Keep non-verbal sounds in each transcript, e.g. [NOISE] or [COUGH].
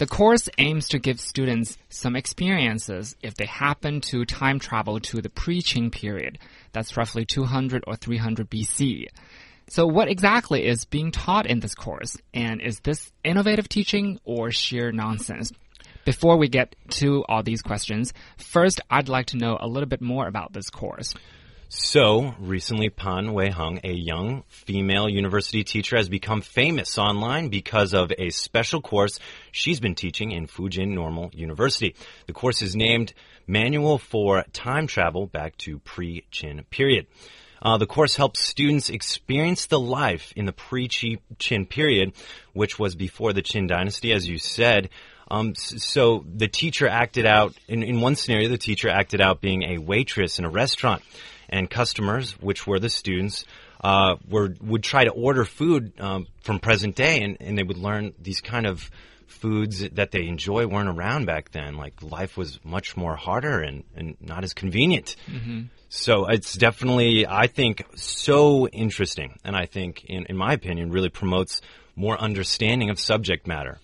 The course aims to give students some experiences if they happen to time travel to the pre-Qin period. That's roughly 200 or 300 BC. So what exactly is being taught in this course? And is this innovative teaching or sheer nonsense? Before we get to all these questions, first I'd like to know a little bit more about this course. So, recently, Pan Weiheng, a young female university teacher, has become famous online because of a special course she's been teaching in Fujian Normal University. The course is named Manual for Time Travel Back to Pre-Qin Period. Uh, the course helps students experience the life in the pre-Qin period, which was before the Qin dynasty, as you said. Um, so the teacher acted out, in, in one scenario, the teacher acted out being a waitress in a restaurant and customers, which were the students, uh, were would try to order food um, from present day, and, and they would learn these kind of foods that they enjoy weren't around back then. Like life was much more harder and, and not as convenient. Mm-hmm. So it's definitely, I think, so interesting, and I think, in, in my opinion, really promotes more understanding of subject matter.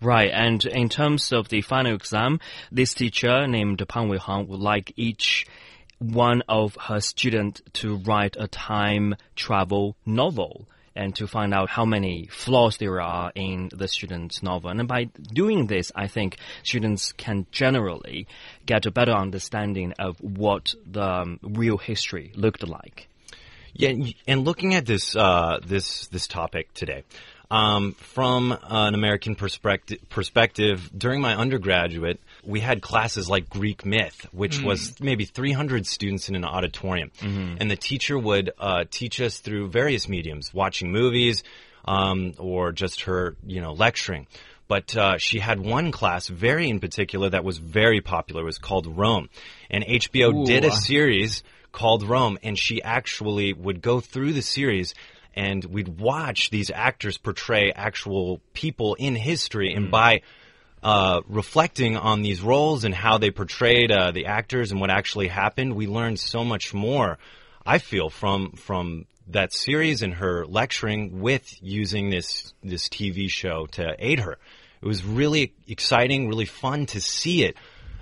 Right, and in terms of the final exam, this teacher named Pan Weihang would like each one of her students to write a time travel novel and to find out how many flaws there are in the student's novel. And by doing this, I think students can generally get a better understanding of what the um, real history looked like. Yeah, and looking at this uh, this this topic today, um, from an American perspective, perspective, during my undergraduate, we had classes like Greek myth, which mm. was maybe 300 students in an auditorium. Mm -hmm. And the teacher would uh, teach us through various mediums, watching movies, um, or just her, you know, lecturing. But uh, she had one class, very in particular, that was very popular. It was called Rome. And HBO Ooh. did a series called Rome, and she actually would go through the series and we'd watch these actors portray actual people in history, and mm. by uh, reflecting on these roles and how they portrayed uh, the actors and what actually happened, we learned so much more. I feel from from that series and her lecturing with using this this TV show to aid her. It was really exciting, really fun to see it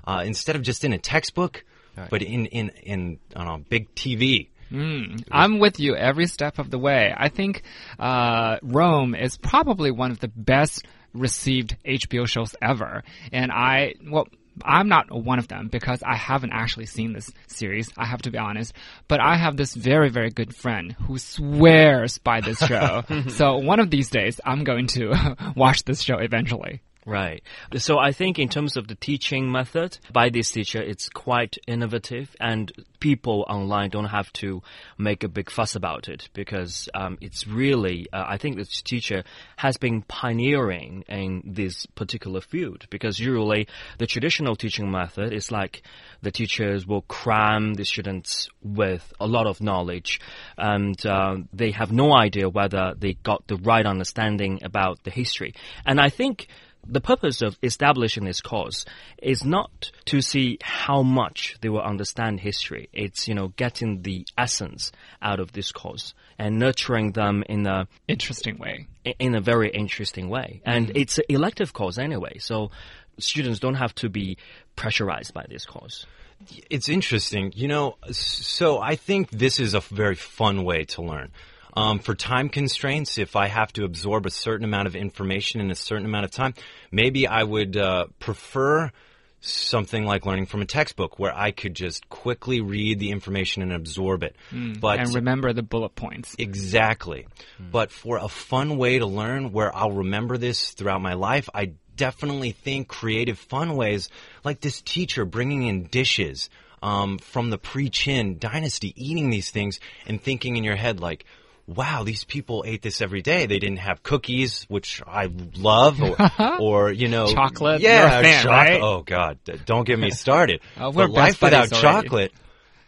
uh, instead of just in a textbook, right. but in in in on a big TV. Mm, I'm with you every step of the way. I think uh, Rome is probably one of the best received HBO shows ever. And I, well, I'm not one of them because I haven't actually seen this series. I have to be honest. But I have this very, very good friend who swears by this show. [LAUGHS] so one of these days, I'm going to [LAUGHS] watch this show eventually. Right. So I think in terms of the teaching method by this teacher, it's quite innovative and people online don't have to make a big fuss about it because um, it's really, uh, I think this teacher has been pioneering in this particular field because usually the traditional teaching method is like the teachers will cram the students with a lot of knowledge and uh, they have no idea whether they got the right understanding about the history. And I think the purpose of establishing this course is not to see how much they will understand history. It's, you know, getting the essence out of this course and nurturing them in a interesting way. In a very interesting way. And mm. it's an elective course anyway, so students don't have to be pressurized by this course. It's interesting. You know, so I think this is a very fun way to learn. Um, for time constraints, if I have to absorb a certain amount of information in a certain amount of time, maybe I would uh, prefer something like learning from a textbook where I could just quickly read the information and absorb it. Mm, but and remember the bullet points. Exactly. Mm. But for a fun way to learn where I'll remember this throughout my life, I definitely think creative fun ways like this teacher bringing in dishes um, from the pre-Qin dynasty, eating these things and thinking in your head like, wow, these people ate this every day. They didn't have cookies, which I love, or, [LAUGHS] or you know, Chocolate? Yeah, fan, chocolate. right? Oh God, don't get me [LAUGHS] started. Uh, but life without already. chocolate,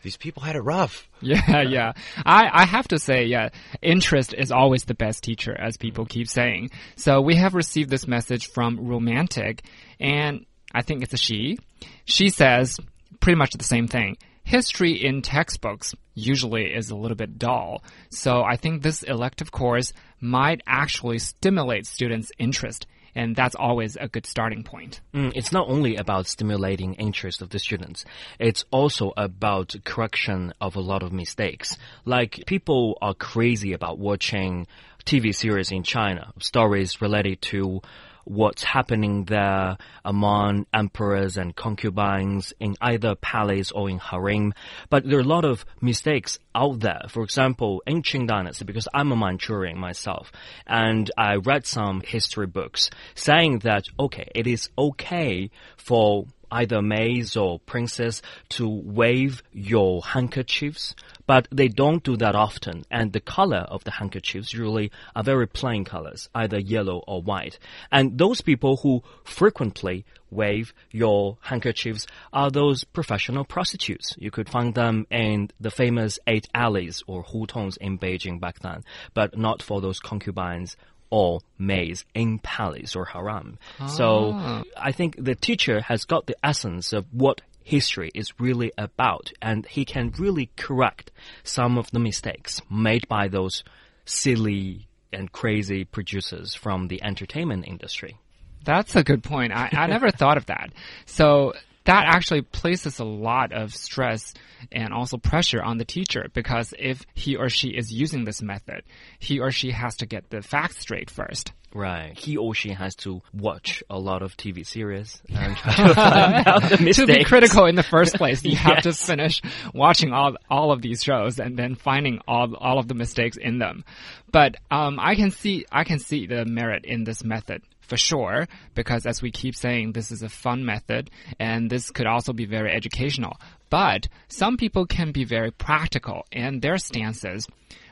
these people had it rough. [LAUGHS] Yeah, yeah. I, I have to say, yeah, interest is always the best teacher, as people keep saying. So we have received this message from Romantic, and I think it's a she. She says pretty much the same thing. History in textbooks usually is a little bit dull, so I think this elective course might actually stimulate students' interest, and that's always a good starting point. Mm, it's not only about stimulating interest of the students, it's also about correction of a lot of mistakes. Like people are crazy about watching TV series in China, stories related to what's happening there among emperors and concubines in either palace or in harem. But there are a lot of mistakes out there. For example, in Qing Dynasty, because I'm a Manchurian myself, and I read some history books saying that, okay, it is okay for either maids or princes to wave your handkerchiefs, but they don't do that often. And the color of the handkerchiefs usually are very plain colors, either yellow or white. And those people who frequently wave your handkerchiefs are those professional prostitutes. You could find them in the famous eight alleys or hutongs in Beijing back then, but not for those concubines or maids in palace or harem. So ah. I think the teacher has got the essence of what history is really about, and he can really correct some of the mistakes made by those silly and crazy producers from the entertainment industry. That's a good point. I, I never thought of that. So that actually places a lot of stress and also pressure on the teacher because if he or she is using this method, he or she has to get the facts straight first. Right. He or she has to watch a lot of TV series and [LAUGHS] try to find out the mistakes. to be critical in the first place, you [LAUGHS] have to finish watching all all of these shows and then finding all all of the mistakes in them. But um, I can see I can see the merit in this method for sure because as we keep saying, this is a fun method and this could also be very educational. But some people can be very practical and their stances,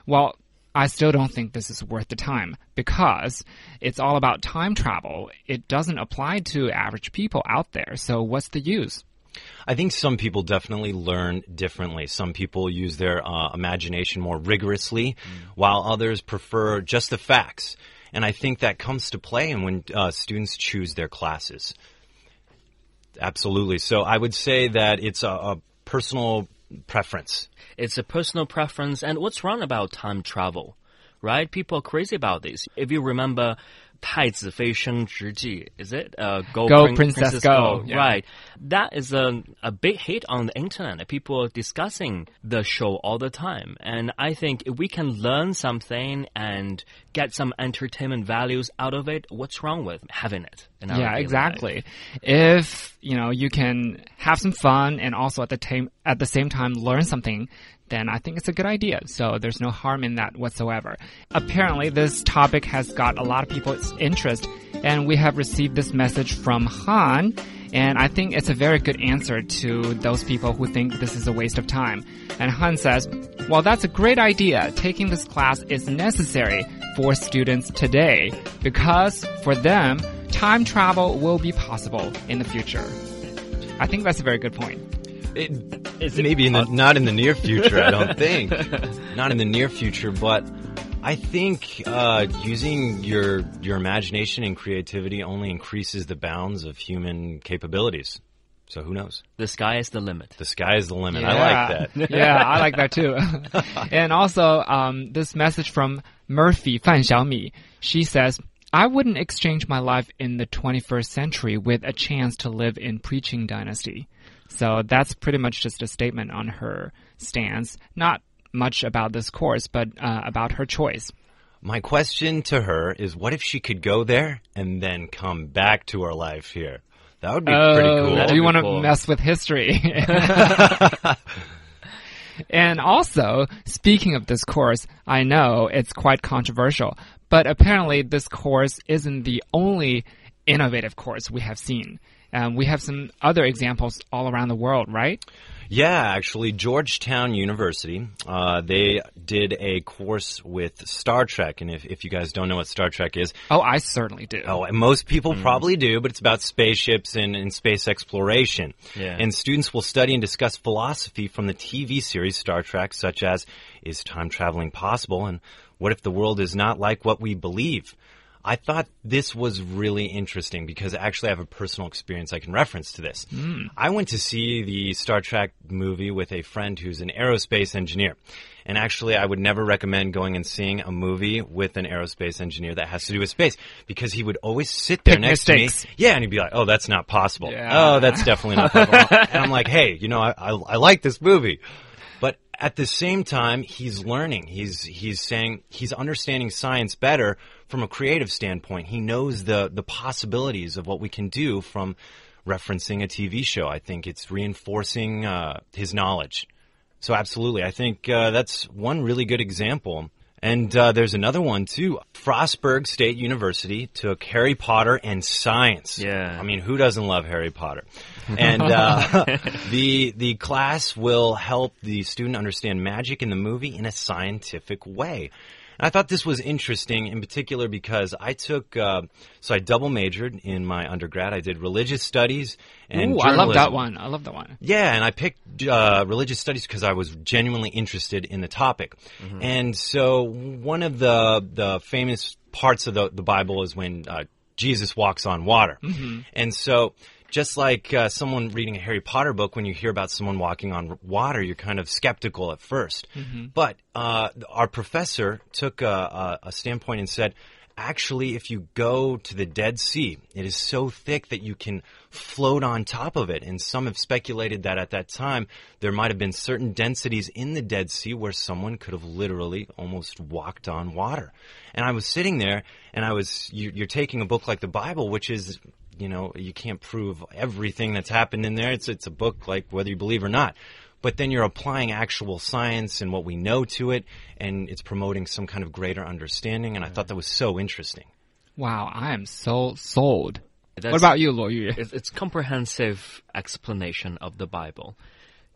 well. I still don't think this is worth the time because it's all about time travel. It doesn't apply to average people out there. So what's the use? I think some people definitely learn differently. Some people use their uh, imagination more rigorously, while others prefer just the facts. And I think that comes to play in when uh, students choose their classes. Absolutely. So I would say that it's a, a personal preference. It's a personal preference. And what's wrong about time travel? Right? People are crazy about this. If you remember 太子妃升职记, is it? Uh, go, Go, Prin- Princess, Go. Yeah. Right. That is a, a big hit on the internet. People are discussing the show all the time. And I think if we can learn something and get some entertainment values out of it, what's wrong with having it? in our Yeah, daily exactly. life? If, you know, you can have some fun and also at the time at the same time learn something, then I think it's a good idea. So there's no harm in that whatsoever. Apparently this topic has got a lot of people's interest and we have received this message from Han and I think it's a very good answer to those people who think this is a waste of time. And Han says, well, that's a great idea. Taking this class is necessary for students today because for them, time travel will be possible in the future. I think that's a very good point. It, maybe in the, not in the near future, I don't think. [LAUGHS] not in the near future, but I think uh, using your your imagination and creativity only increases the bounds of human capabilities. So who knows? The sky is the limit. The sky is the limit. I like that. [LAUGHS] yeah, I like that too. [LAUGHS] and also, um, this message from Murphy Fan Xiaomi. She says, I wouldn't exchange my life in the 21st century with a chance to live in pre-Qin dynasty. So that's pretty much just a statement on her stance. Not much about this course, but uh, about her choice. My question to her is what if she could go there and then come back to our life here? That would be pretty Oh, cool. That'd Do you want to cool. mess with history? [LAUGHS] and also, speaking of this course, I know it's quite controversial, but apparently this course isn't the only innovative course we have seen. Um, we have some other examples all around the world, right? Yeah, actually, Georgetown University, uh, they did a course with Star Trek. And if, if you guys don't know what Star Trek is, Oh, I certainly do. Oh, and most people probably do, but it's about spaceships and, and space exploration. Yeah. And students will study and discuss philosophy from the TV series Star Trek, such as Is time traveling possible? And what if the world is not like what we believe? I thought this was really interesting because actually I have a personal experience I can reference to this. Hmm. I went to see the Star Trek movie with a friend who's an aerospace engineer. And actually, I would never recommend going and seeing a movie with an aerospace engineer that has to do with space because he would always sit there Pick next mistakes. to me. Yeah, and he'd be like, "Oh, that's not possible. Yeah. Oh, that's definitely not possible." and I'm like, "Hey, you know, I, I, I like this movie." At the same time, he's learning. He's he's saying he's understanding science better from a creative standpoint. He knows the the possibilities of what we can do from referencing a TV show. I think it's reinforcing uh, his knowledge. So absolutely, I think uh, that's one really good example. And uh, there's another one too. Frostburg State University took Harry Potter and science. Yeah. I mean, who doesn't love Harry Potter? [LAUGHS] And uh, [LAUGHS] the the class will help the student understand magic in the movie in a scientific way. And I thought this was interesting in particular because I took uh, so I double majored in my undergrad. I did religious studies and Ooh, I love that one. I love that one. Yeah, and I picked uh, religious studies because I was genuinely interested in the topic. And so one of the the famous parts of the, the Bible is when uh, Jesus walks on water. And so just like uh, someone reading a Harry Potter book, when you hear about someone walking on water, you're kind of skeptical at 1st But uh, our professor took a, a, a standpoint and said, actually, if you go to the Dead Sea, it is so thick that you can float on top of it. And some have speculated that at that time, there might have been certain densities in the Dead Sea where someone could have literally almost walked on water. And I was sitting there and I was, you, you're taking a book like the Bible, which is, you know, you can't prove everything that's happened in there. It's, it's a book like whether you believe or not but then you're applying actual science and what we know to it, and it's promoting some kind of greater understanding. And I thought that was so interesting. Wow, I am so sold. That's- what about you, Luo Yu? It's, it's comprehensive explanation of the Bible.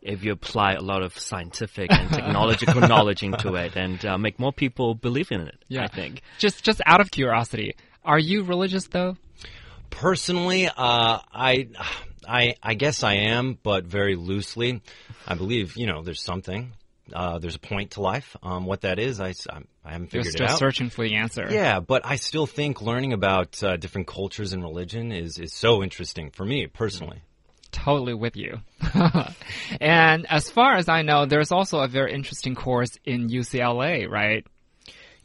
If you apply a lot of scientific and [LAUGHS] technological knowledge into it, and uh, make more people believe in it, I think. Just just out of curiosity, are you religious though? Personally, uh, I, I, I guess I am, but very loosely. I believe you know there's something, uh, there's a point to life. Um, what that is, i'm I haven't You're figured still it out. searching for the answer. Yeah, but I still think learning about uh, different cultures and religion is, is so interesting for me personally. totally with you. [LAUGHS] and as far as I know, there's also a very interesting course in UCLA, right?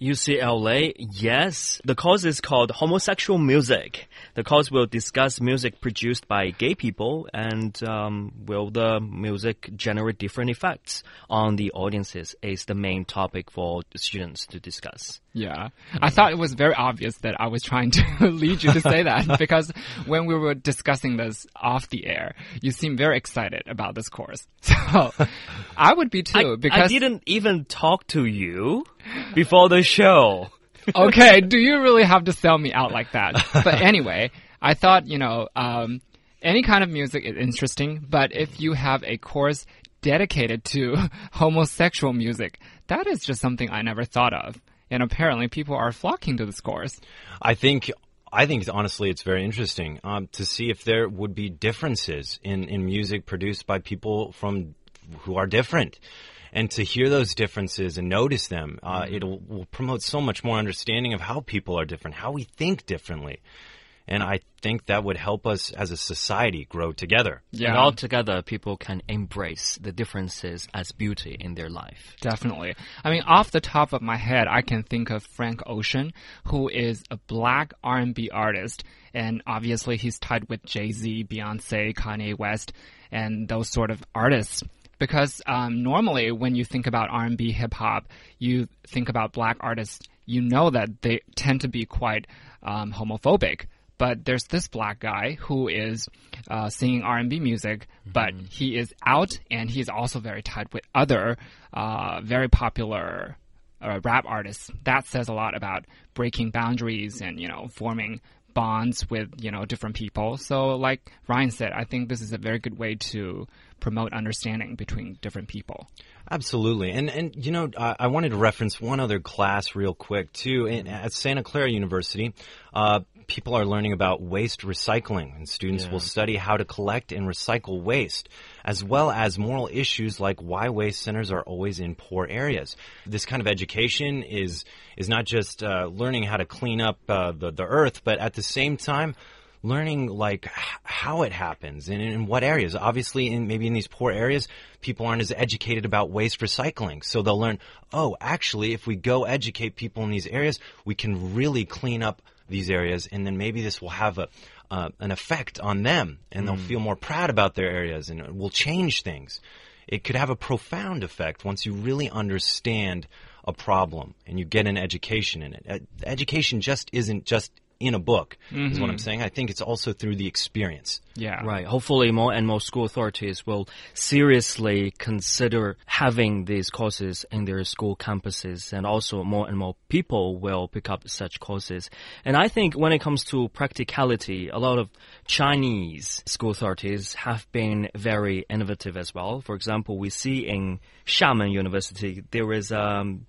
UCLA, yes. The course is called Homosexual Music. The course will discuss music produced by gay people and um, will the music generate different effects on the audiences is the main topic for the students to discuss. Yeah. I thought it was very obvious that I was trying to [LAUGHS] lead you to say that [LAUGHS] because when we were discussing this off the air, you seemed very excited about this course. [LAUGHS] So I would be too I, because I didn't even talk to you before the show. Okay, do you really have to sell me out like that? But anyway, I thought, you know, um, any kind of music is interesting, but if you have a course dedicated to [LAUGHS] homosexual music, that is just something I never thought of. And apparently people are flocking to this course. I think I think honestly it's very interesting um, to see if there would be differences in, in music produced by people from who are different. And to hear those differences and notice them, uh, it will will promote so much more understanding of how people are different, how we think differently. And I think that would help us as a society grow together. Yeah. And altogether, people can embrace the differences as beauty in their life. Definitely. I mean, off the top of my head, I can think of Frank Ocean, who is a black R&B artist, and obviously he's tied with Jay-Z, Beyonce, Kanye West, and those sort of artists. Because um, normally, when you think about R&B, hip hop, you think about black artists. You know that they tend to be quite um, homophobic. But there's this black guy who is uh, singing R&B music, but he is out, and he's also very tied with other uh, very popular uh, rap artists. That says a lot about breaking boundaries and you know forming bonds with you know different people. So, like Ryan said, I think this is a very good way to promote understanding between different people. Absolutely, and and you know, I, I wanted to reference one other class real quick too. In, at Santa Clara University, uh, people are learning about waste recycling, and students Yeah. will study how to collect and recycle waste, as well as moral issues like why waste centers are always in poor areas. This kind of education is is not just uh, learning how to clean up uh, the the earth, but at the same time learning like h- how it happens and in what areas. Obviously, in maybe in these poor areas, people aren't as educated about waste recycling, so they'll learn. Oh, actually, if we go educate people in these areas, we can really clean up these areas, and then maybe this will have a uh, an effect on them, and they'll feel more proud about their areas, and it will change things. It could have a profound effect once you really understand a problem and you get an education in it. Education just isn't just in a book, is what I'm saying. I think it's also through the experience. Yeah. Right. Hopefully, more and more school authorities will seriously consider having these courses in their school campuses, and also more and more people will pick up such courses. And I think when it comes to practicality, a lot of Chinese school authorities have been very innovative as well. For example, we see in Xiamen University there is um,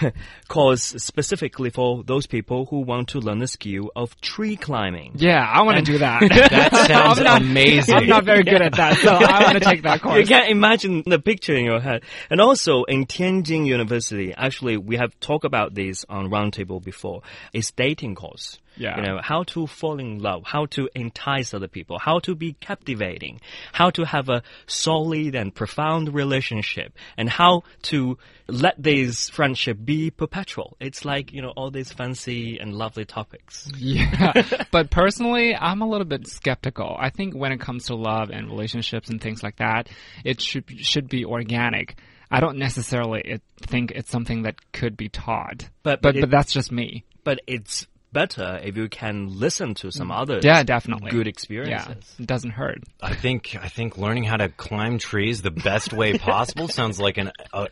[LAUGHS] course specifically for those people who want to learn the skill of tree climbing. Yeah, I want to do that. [LAUGHS] That sounds I'm not- amazing. I'm not very good at that, so I want to [LAUGHS] take that course. You can't imagine the picture in your head. And also in Tianjin University, actually we have talked about this on Roundtable before. It's dating course. Yeah. You know, how to fall in love, how to entice other people, how to be captivating, how to have a solid and profound relationship, and how to let this friendship be perpetual. It's like, you know, all these fancy and lovely topics. Yeah, [LAUGHS] but personally, I'm a little bit skeptical. I think when it comes to love and relationships and things like that, it should should be organic. I don't necessarily think it's something that could be taught. But- but but it- but that's just me. But it's better if you can listen to some mm. other Yeah, definitely. Good Yeah, experiences. it doesn't hurt. I think I think learning how to climb trees the best way possible sounds like an a,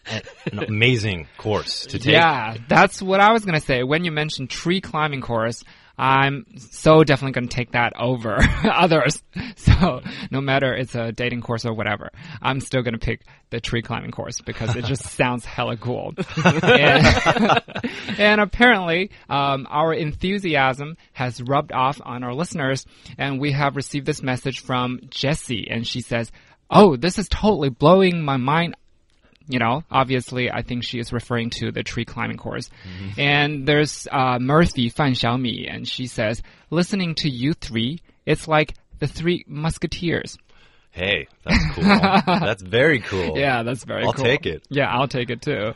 an amazing course to take. Yeah, that's what I was gonna say. When you mentioned tree climbing course, I'm so definitely gonna take that over [LAUGHS] others. [LAUGHS] So no matter it's a dating course or whatever, I'm still gonna pick the tree climbing course because it just [LAUGHS] sounds hella cool. and, and apparently, um, our enthusiasm has rubbed off on our listeners, and we have received this message from Jessie, and she says. Oh, this is totally blowing my mind you know, obviously, I think she is referring to the tree climbing course. And there's uh, Murphy Fan Xiaomi, and she says, listening to you three, it's like the three musketeers. Hey, that's cool. [LAUGHS] that's very cool. Yeah, that's very cool. I'll cool. take it. Yeah, I'll take it too.